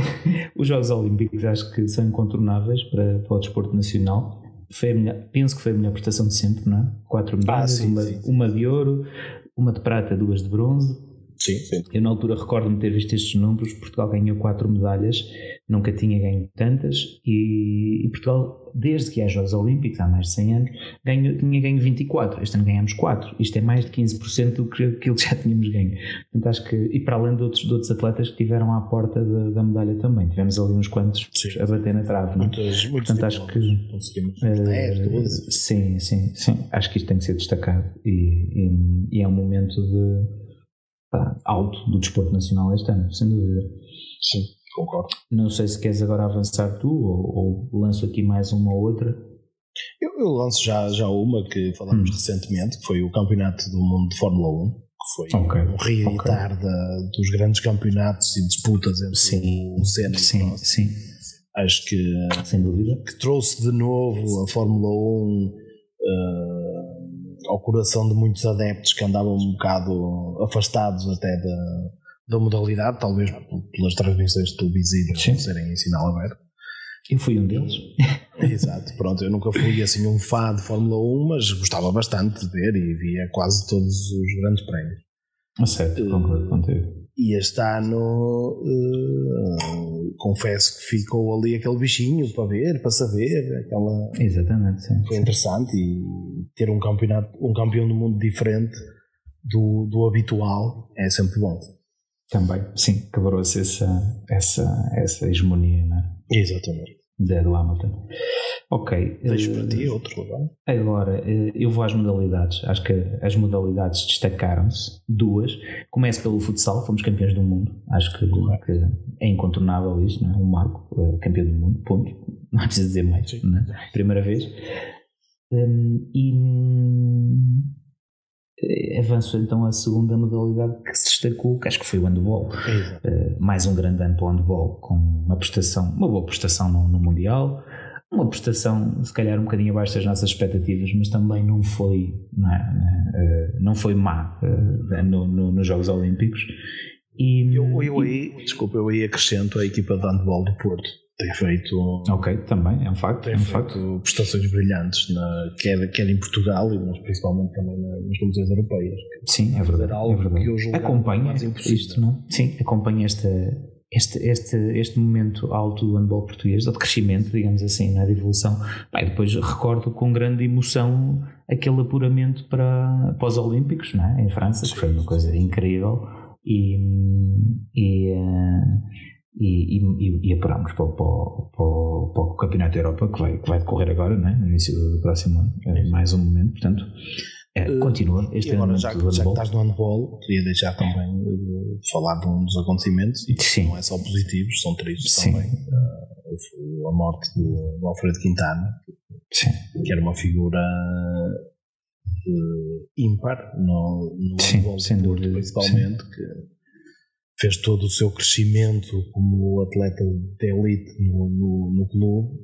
os Jogos Olímpicos acho que são incontornáveis para, para o desporto nacional. Foi melhor- penso que foi a melhor prestação de sempre, não é? Quatro medalhas, sim, uma, sim, sim. uma de ouro, uma de prata, duas de bronze. Sim, sim. Eu na altura recordo-me ter visto estes números. Portugal ganhou quatro medalhas, nunca tinha ganho tantas. E, e Portugal, desde que há Jogos Olímpicos, há mais de 100 anos, ganhou, tinha ganho 24. Este ano ganhamos 4. Isto é mais de 15% do que aquilo que já tínhamos ganho. Portanto, acho que, e para além de outros, de outros atletas que tiveram à porta da, da medalha também. Tivemos ali uns quantos Sim. a bater na trave. Não? é? Muitas, muitos Portanto, acho que- conseguimos 10, 12. sim, sim, sim. Acho que isto tem que ser destacado e, e- e é um momento de, alto do desporto nacional este ano, sem dúvida. Sim, concordo. Não sei se queres agora avançar tu ou, ou lanço aqui mais uma ou outra. Eu, eu lanço já, já uma que falámos Hum. recentemente, que foi o Campeonato do Mundo de Fórmula 1, que foi Ok, um reeditar da- dos grandes campeonatos e disputas entre Sim, o Senna e o sim, sim, Acho que, sem dúvida. que trouxe de novo a Fórmula 1 eh, ao coração de muitos adeptos que andavam um bocado afastados até da, da modalidade, talvez pelas transmissões televisivas não serem em sinal aberto. Eu fui um deles. *laughs* Exato, pronto, eu nunca fui assim um fã de Fórmula 1, mas gostava bastante de ver e via quase todos os grandes prémios. Sério, concordo contigo. E este ano eh, confesso que ficou ali aquele bichinho para ver, para saber, aquela Exatamente, sim. foi interessante e ter um campeonato, um campeão do mundo diferente do, do habitual é sempre bom. Também, sim, quebrou-se essa, essa, essa hegemonia não é? Exatamente. Da do Hamilton. Ok. Deixo eh, para ti outro agora. Agora, eh, eu vou às modalidades. Acho que as modalidades destacaram-se. Duas. Começo pelo futsal, fomos campeões do mundo. Acho que, que é incontornável isto, não é? Um marco, eh, campeão do mundo, ponto. *laughs* Não preciso dizer mais, é? Primeira vez. Hum, e hum, avanço então à segunda modalidade que se destacou, que acho que foi o handball. Uh, mais um grande ano para o handball, com uma prestação, uma boa prestação no, no Mundial, uma prestação se calhar um bocadinho abaixo das nossas expectativas, mas também não foi, não, é? Uh, não foi má uh, no, no, nos Jogos Olímpicos. E, Eu, eu aí, desculpa, eu aí acrescento a equipa de handball do Porto. Tem feito, Ok, também, é um facto. tem é um feito facto. prestações brilhantes, na, quer, quer em Portugal, mas principalmente também na- nas competições europeias. Sim, é verdade. algo é verdade. que eu acompanha isto, não é? Sim, acompanha esta, este, este, este momento alto do handball português, de crescimento, digamos assim, na de evolução. E depois recordo com grande emoção aquele apuramento para, para os Olímpicos, não é? em França, que foi uma coisa incrível. E, e, eh, e, e, e apurámos para, o- para, para, para o Campeonato da Europa, que vai, que vai decorrer agora, não é? no início do próximo ano. É mais um momento, portanto. é, continua este e agora, já, que- já que estás no handball, queria deixar também eh, de falar de um dos acontecimentos, e Sim. não é só positivos, são tristes Sim. também. Eh, foi a morte do, do Alfredo Quintana, Sim. que era uma figura eh, ímpar no, no Sim, handball sem dúvida, principalmente, que fez todo o seu crescimento como atleta de elite no, no, no clube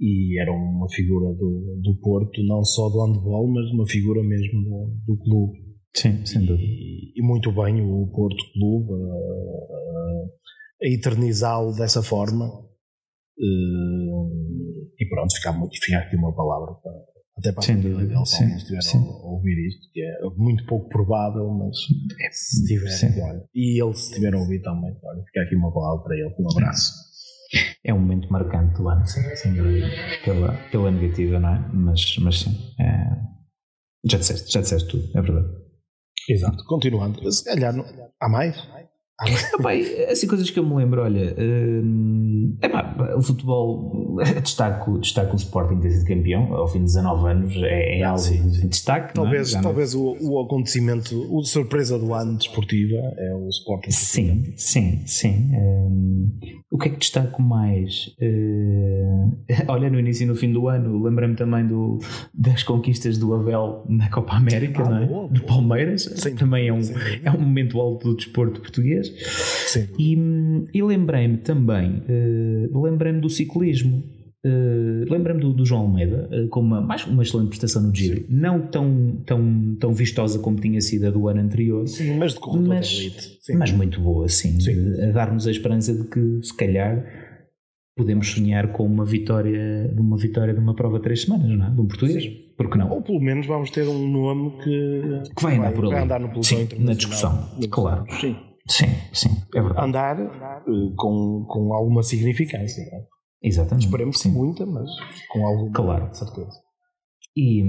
e era uma figura do, do Porto, não só do handball, mas uma figura mesmo do, do clube. Sim, sem dúvida. E, e muito bem o Porto Clube a, a- a eternizá-lo dessa forma. Eh, E pronto, fica, muito- fica aqui uma palavra para, até para Sem a família dele, se alguém estiver a ouvir isto, que é muito pouco provável, mas se tiver, Sim. olha, e ele se tiver a ouvir também, olha, fica aqui uma palavra para ele, um abraço. É um momento marcante do ano, sem dúvida. Pela, pela negativa, não é? Mas, mas sim. é- já, disseste, já disseste tudo, é verdade. Exato. Continuando, se calhar há mais? E, assim, coisas que eu me lembro, olha, hum, epá, o futebol, *laughs* destaco, destaco o Sporting ter sido campeão, ao fim de 19 anos, é, é algo Sim, de destaque. é? Talvez, não- talvez o, o acontecimento, a surpresa do ano desportiva é o Sporting. Sim, sim, sim. Hum, o que é que destaco mais? Eh, *laughs* olha, no início e no fim do ano, lembrei-me também do, das conquistas do Abel na Copa América, Ah, não é? boa, Do boa. Palmeiras. Sem também é um, é um momento alto do desporto português. Sim. E, e lembrei-me também, uh, lembrei-me do ciclismo. Uh, lembrei-me do, do, João Almeida uh, com uma, mais uma excelente prestação no Giro, não tão, tão, tão vistosa como tinha sido a do ano anterior, sim, mas de corredor mas, elite. Sim. mas muito boa, sim, sim. a dar-nos a esperança de que se calhar podemos sonhar com uma vitória de uma vitória de uma prova de três semanas, não é? De um português. Porque não? Ou pelo menos vamos ter um nome que, que vai andar por ali. Vai andar no pelotão sim, na discussão. Claro. Sim. Sim, sim, é. Andar uh, com, com alguma significância. É? Exatamente. Esperemos que muita, mas com alguma claro. certeza. E,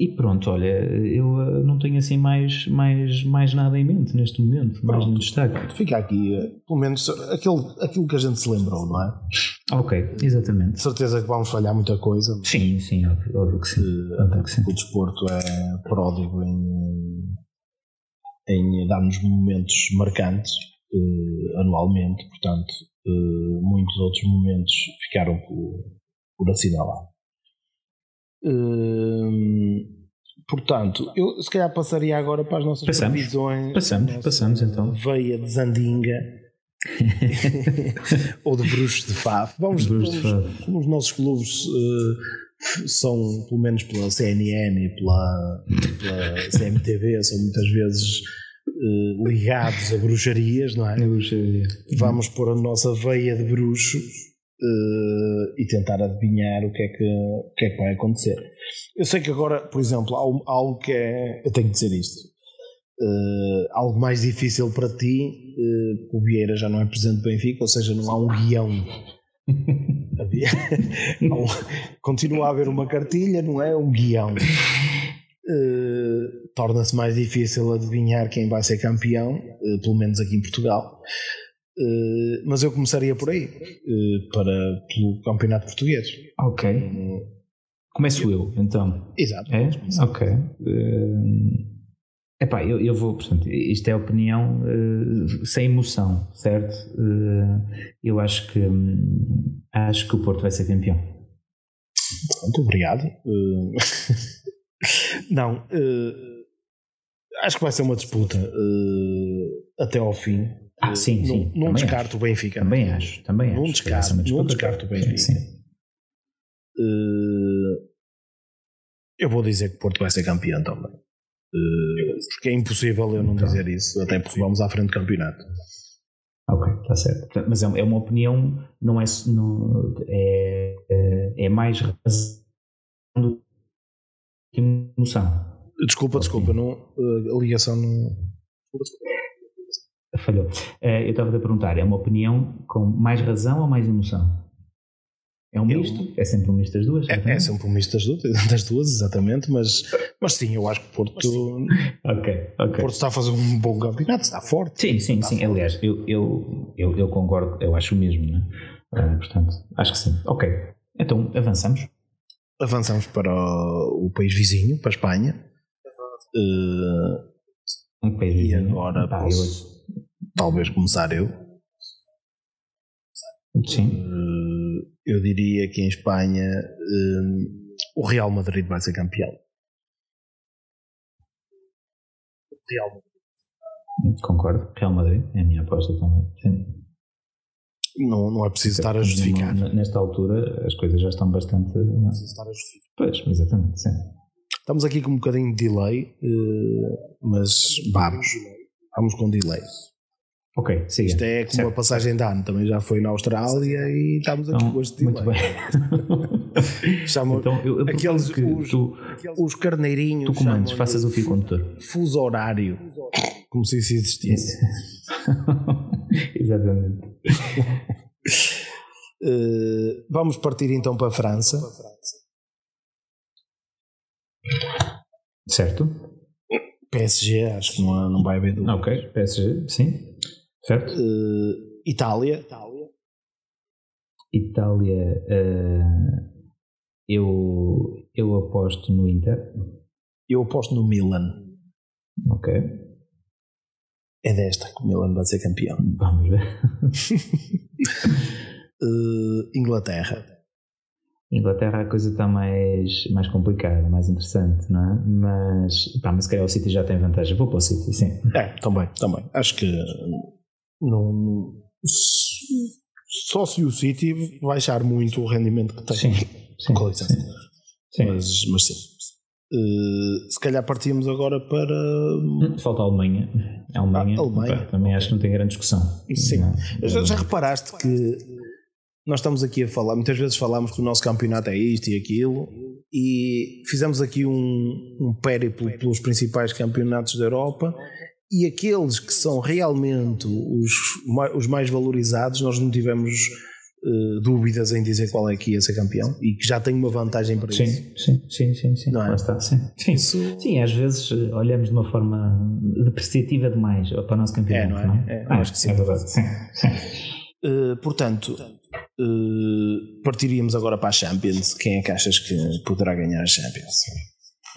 e pronto, olha, eu eh, não tenho assim mais, mais, mais nada em mente neste momento, mais Pronto. um destaque. Fica aqui, eh, pelo memenos, aquilo, aquilo que a gente se lembrou, não é? Ok, exatamente. De certeza que vamos falhar muita coisa. Sim, sim, óbvio, óbvio que sim. eh, Óbvio que sim. o desporto é pródigo em, em dar-nos momentos marcantes eh, anualmente, portanto, eh, muitos outros momentos ficaram por, por assinalar. Eh, portanto, eu se calhar passaria agora para as nossas Passamos. previsões. Passamos, Nossa passamos então. Veia de Zandinga. *laughs* *laughs* ou de Bruxos de Faf. Vamos, Bruxos de vamos- os nossos clubes eh, são, pelo menos pela CNN e pela, pela CMTV, são muitas vezes eh, ligados a bruxarias, não é? Já- Vamos pôr a nossa veia de bruxo eh, e tentar adivinhar o que, é que, o que é que vai acontecer. Eu sei que agora, por exemplo, há algo que é. Eu tenho que dizer isto. eh, algo mais difícil para ti, o Vieira já não é presidente do Benfica, ou seja, não há um guião. *laughs* Havia- *laughs* um- continua a haver uma cartilha, não é? Um guião. Eh, Torna-se mais difícil adivinhar quem vai ser campeão, eh, pelo menos aqui em Portugal. Eh, mas eu começaria por aí, para pelo campeonato português. Ok. Começo eu, então. exato. É? Ok. Uh, epá, eu, eu vou, portanto, isto é opinião uh, sem emoção, certo? Uh, eu acho que hum, acho que o Porto vai ser campeão. Pronto, obrigado. Eh, *laughs* não, acho que vai ser uma disputa até ao fim. Ah, sim, não, sim. Não também descarto o Benfica. Também acho, também Não acho. descarto, não descarto o Benfica. Sim. Eu vou dizer que o Porto vai ser campeão também. Eh, porque é impossível eu não Então. dizer isso, até porque vamos à frente do campeonato. Ok, está certo. Mas é, é uma opinião, não é, não, é, é, é mais razão do que emoção. Desculpa, desculpa, não, eh, a ligação não. Falhou. Eh, eu estava a perguntar, é uma opinião com mais razão ou mais emoção? É um Eu- misto? É sempre um misto das duas? É, é sempre um misto das duas, *laughs* das duas, exatamente, mas, mas sim, eu acho que o Porto, o *laughs* Ok, ok. Porto está a fazer um bom campeonato, está forte. Sim, sim, sim. Aliás, eu, eu, eu, eu concordo, eu acho o mesmo, né? Eh, portanto, acho que sim. Ok. Então, avançamos. Avançamos para o, o país vizinho, para a Espanha. Eh, Um país E vizinho. agora Pá, posso- talvez começar eu. eu- Sim. Eu diria que em Espanha eh, o Real Madrid vai ser campeão. Real Madrid. Concordo. Real Madrid é a minha aposta também. Sim. Não, não é preciso estar a justificar. Nesta altura, as coisas já estão bastante. não é? Estar a justificar. Pois, exatamente, sim. Estamos aqui com um bocadinho de delay, eh, mas vamos. Vamos com delay. Ok, siga. Isto é como Certo. a passagem de ano, também já foi na Austrália e estamos aqui Então, este delay. muito bem. *laughs* Chamam então, eu, eu aqueles os, tu, os carneirinhos. tu comandes, faças o fio condutor. Fuso horário. Como se isso existisse. *laughs* Exatamente. *laughs* Eh, vamos partir então para a França. Certo? PSG, acho que não, não vai haver dúvida. Ok, PSG, sim. Certo? Eh, Itália. Itália, eh, eu, eu aposto no Inter. Eu aposto no Milan. Ok, É desta que o Milan vai ser campeão. vamos ver. *laughs* Eh, Inglaterra. Inglaterra a coisa está mais, mais complicada, mais interessante, não é? Mas, pá, mas se calhar o City já tem vantagem. Vou para o City, sim. É, também, também. Acho que Não, só se o City baixar muito o rendimento que tem. Sim, sim, Com licença. sim. Sim. Mas, mas sim. Eh, se calhar partimos agora para. Falta a Alemanha. A Alemanha, Ah, Alemanha. pá, também acho que não tem grande discussão. Sim. Não é? Já, já reparaste que nós estamos aqui a falar, muitas vezes falamos que o nosso campeonato é isto e aquilo, e fizemos aqui um, um périplo pelos principais campeonatos da Europa. E aqueles que são realmente os, os mais valorizados, nós não tivemos eh, dúvidas em dizer qual é que ia ser campeão e que já tem uma vantagem para isso. Sim, sim, sim, sim, sim. Não é? Está, sim. Sim. Isso- Sim, às vezes eh, olhamos de uma forma depreciativa demais para o nosso campeonato, É, não é? É, eu acho que sim. É verdade, sim. sim. Eh, portanto, eh, partiríamos agora para a Champions. Quem é que achas que poderá ganhar a Champions?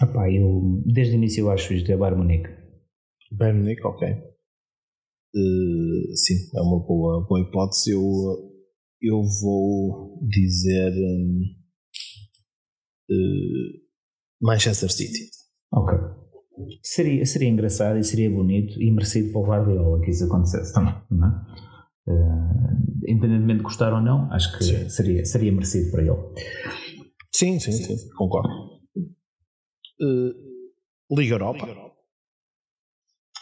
Epá, eu, desde o início eu acho isto é Bayern Munique. Bayern Munique, ok. Eh, sim, é uma boa, boa hipótese. Eu, eu vou dizer hum, eh, Manchester City. Ok. Seria, seria engraçado e seria bonito e merecido para o Guardiola que isso acontecesse também, não é? Eh, independentemente de gostar ou não, acho que Sim. seria, seria merecido para ele. Sim, sim, sim, concordo. Eh, Liga Europa.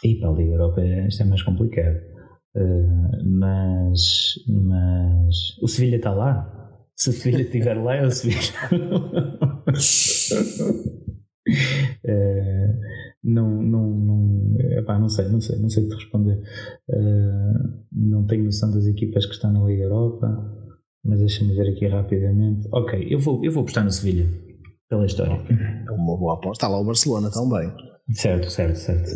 E para a Liga Europa isto é mais complicado. Eh, mas, mas o Sevilha está lá. Se o Sevilha estiver lá, é o Sevilha. *laughs* Eh, não, não, não, epá, não sei, não sei, não sei responder. Eh, não tenho noção das equipas que estão na Liga Europa, mas deixa-me ver aqui rapidamente. Ok, eu vou, eu vou apostar no Sevilha, pela história. É uma boa aposta. Está lá o Barcelona também. Certo, certo, certo.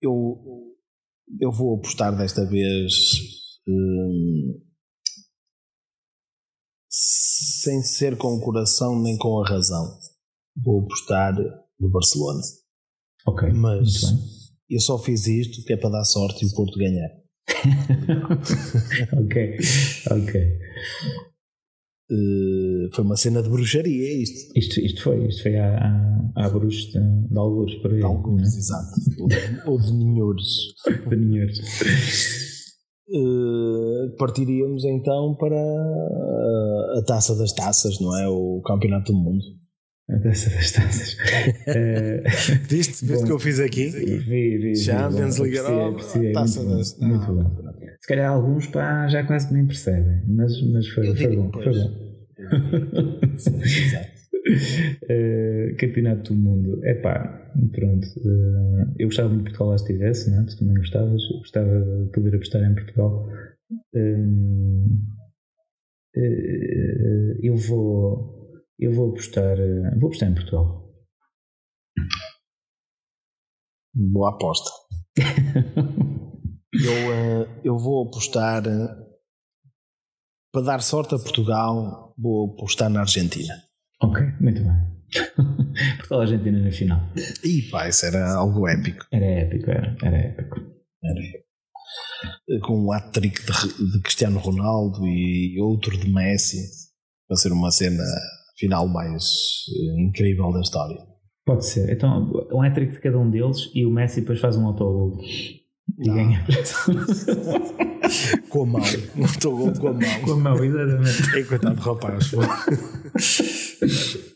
Eu, eu vou apostar desta vez hum, sem ser com o coração nem com a razão. Vou apostar no Barcelona. Ok, Mas eu só fiz isto que é para dar sorte e o Porto ganhar. *laughs* ok, ok. Uh, foi uma cena de bruxaria isto. Isto, isto foi, isto foi à, à, à bruxa de, de algures por aí. De alguns, não exato. Ou de- ninhores. De ninheiros. Uh, partiríamos então para a, a taça das taças, não é? O campeonato do mundo. A taça das taças. Eh, Viste? Viste o que eu fiz aqui? vi, vi, vi, Champions League Europa, taça muito das- muito não. bom. Se calhar alguns pá, já quase que nem percebem, mas, mas foi, foi bom. Foi bom. Exato. *laughs* Eh, campeonato do Mundo. É pá, pronto. eh, eu gostava muito que Portugal lá estivesse, não é? Tu também gostavas. Eu gostava de poder apostar em Portugal. Eh, eu vou. Eu vou apostar. Vou apostar em Portugal. Boa aposta. *laughs* Eu, uh, eu vou apostar uh, para dar sorte a Portugal, vou apostar na Argentina. ok, muito bem. *laughs* Portugal Argentina na final. E pá, isso era algo épico. Era épico, era, era épico. Era épico. Com um hat-trick de, de Cristiano Ronaldo e outro de Messi, para ser uma cena final mais uh, incrível da história. Pode ser. Então, um hat-trick de cada um deles e o Messi depois faz um autogol. E Não. ganha. Com a mão, um autogol com a mão. Com a mão, exatamente. Coitado do rapaz.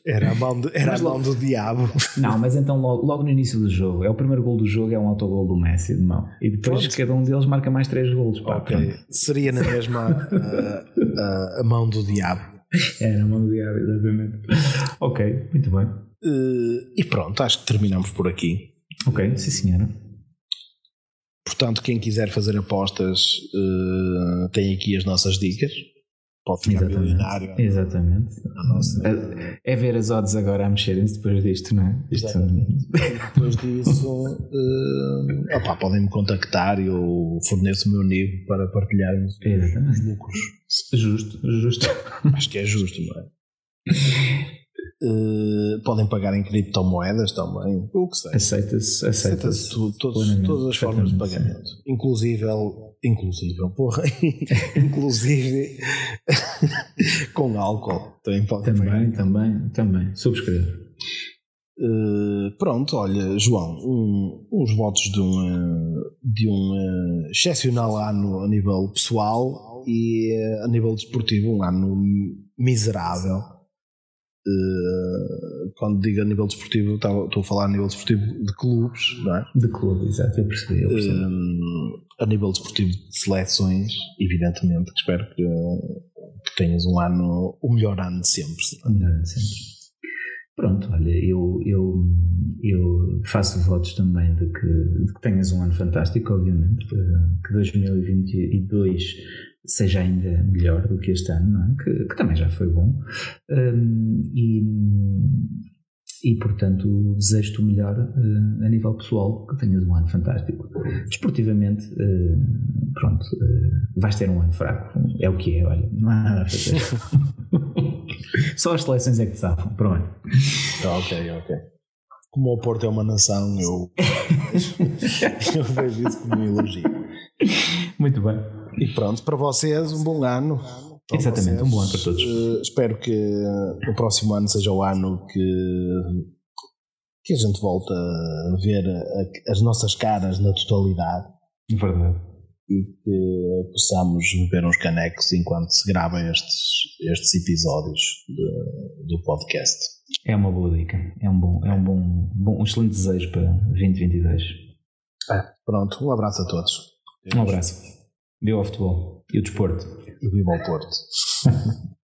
Era a mão, de- era a mão do diabo. Não, mas então logo, logo no início do jogo, é o primeiro gol do jogo, é um autogol do Messi de mão. E depois Pronto. cada um deles marca mais três golos. Pá, Ok. pronto. Seria na mesma ah, a mão do diabo. É, na mão do diabo, exatamente. ok, muito bem. Eh, e pronto, acho que terminamos por aqui. Ok, sim senhora. Portanto, quem quiser fazer apostas eh, tem aqui as nossas dicas. Pode ficar Exatamente. milionário. Exatamente. nossa- É, é ver as odds agora a mexerem-se depois disto, não é? Isto, Depois disso, eh, opá, podem me contactar e eu forneço o meu nível para partilharmos os Exatamente. lucros. Justo, justo. Acho que é justo, não é? *laughs* Eh, podem pagar em criptomoedas também, o que seja. Aceita-se, Aceita-se aceita-se. todos- todas as formas de pagamento, inclusive, inclusive, porra, *laughs* inclusive *laughs* com álcool também podem pagar. Também, também, também. Subscrevo. Uh, pronto, olha, João, um, uns votos de um, de um uh, excepcional ano a nível pessoal e a nível desportivo um ano miserável. Quando digo a nível desportivo, estou a falar a nível desportivo de clubes, não é? De clube, exato, eu percebi. Eu percebi. a nível desportivo de seleções, evidentemente, espero que, que tenhas um ano, o melhor ano de sempre. O melhor ano de sempre. Pronto, olha, eu, eu, eu faço votos também de que, de que tenhas um ano fantástico, obviamente, que 2022 seja ainda melhor do que este ano, é? que, que, também já foi bom. Um, e, e, portanto, desejo-te o melhor uh, a nível pessoal, que tenhas um ano fantástico. Desportivamente, uh, pronto, uh, vais ter um ano fraco. É o que é, olha, não há nada a fazer. *laughs* Só as seleções é que te safam, pronto. Ah, ok, ok. Como o Porto é uma nação, eu, *laughs* eu vejo isso como um elogio. Muito bem. E pronto, para vocês, um bom ano. Exatamente, vocês. um bom ano para todos. Uh, espero que o próximo ano seja o ano que, que a gente volta a ver a, as nossas caras na totalidade. Verdade e que possamos beber uns canecos enquanto se grava estes, estes episódios de, do podcast. É uma boa dica, é um bom, é um bom, bom um excelente desejo para 2022. É, pronto, um abraço a todos. Um abraço. Viva o futebol e o desporto. E viva o Porto. *laughs*